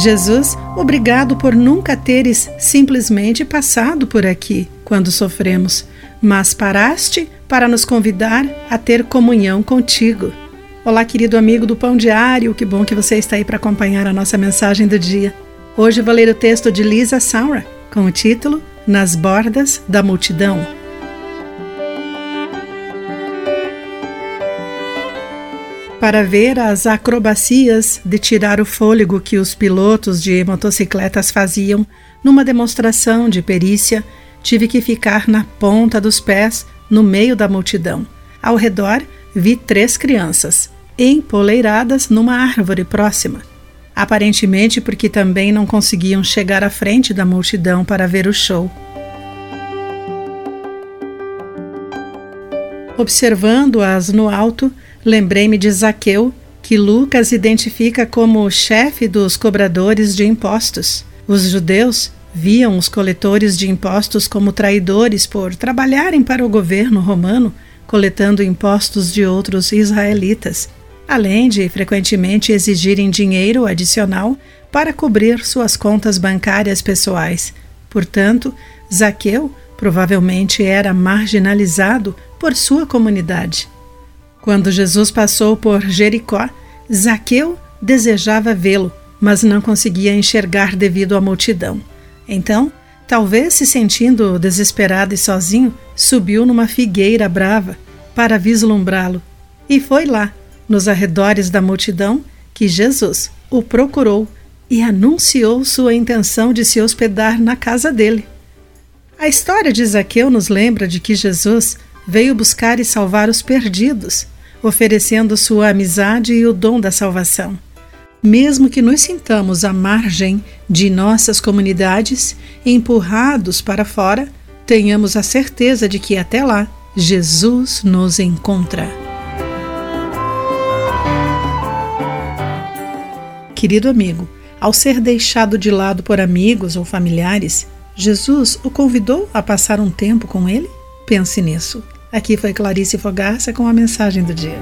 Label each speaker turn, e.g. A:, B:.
A: Jesus, obrigado por nunca teres simplesmente passado por aqui quando sofremos, mas paraste para nos convidar a ter comunhão contigo. Olá, querido amigo do Pão Diário, que bom que você está aí para acompanhar a nossa mensagem do dia. Hoje vou ler o texto de Lisa Saura com o título Nas Bordas da Multidão. Para ver as acrobacias de tirar o fôlego que os pilotos de motocicletas faziam numa demonstração de perícia, tive que ficar na ponta dos pés, no meio da multidão. Ao redor, vi três crianças, empoleiradas numa árvore próxima. Aparentemente porque também não conseguiam chegar à frente da multidão para ver o show. Observando-as no alto, lembrei-me de Zaqueu, que Lucas identifica como o chefe dos cobradores de impostos. Os judeus Viam os coletores de impostos como traidores por trabalharem para o governo romano, coletando impostos de outros israelitas, além de frequentemente exigirem dinheiro adicional para cobrir suas contas bancárias pessoais. Portanto, Zaqueu provavelmente era marginalizado por sua comunidade. Quando Jesus passou por Jericó, Zaqueu desejava vê-lo, mas não conseguia enxergar devido à multidão. Então, talvez se sentindo desesperado e sozinho, subiu numa figueira brava para vislumbrá-lo. E foi lá, nos arredores da multidão, que Jesus o procurou e anunciou sua intenção de se hospedar na casa dele. A história de Zaqueu nos lembra de que Jesus veio buscar e salvar os perdidos, oferecendo sua amizade e o dom da salvação. Mesmo que nos sintamos à margem de nossas comunidades, empurrados para fora, tenhamos a certeza de que até lá Jesus nos encontra. Querido amigo, ao ser deixado de lado por amigos ou familiares, Jesus o convidou a passar um tempo com ele? Pense nisso. Aqui foi Clarice Fogaça com a mensagem do dia.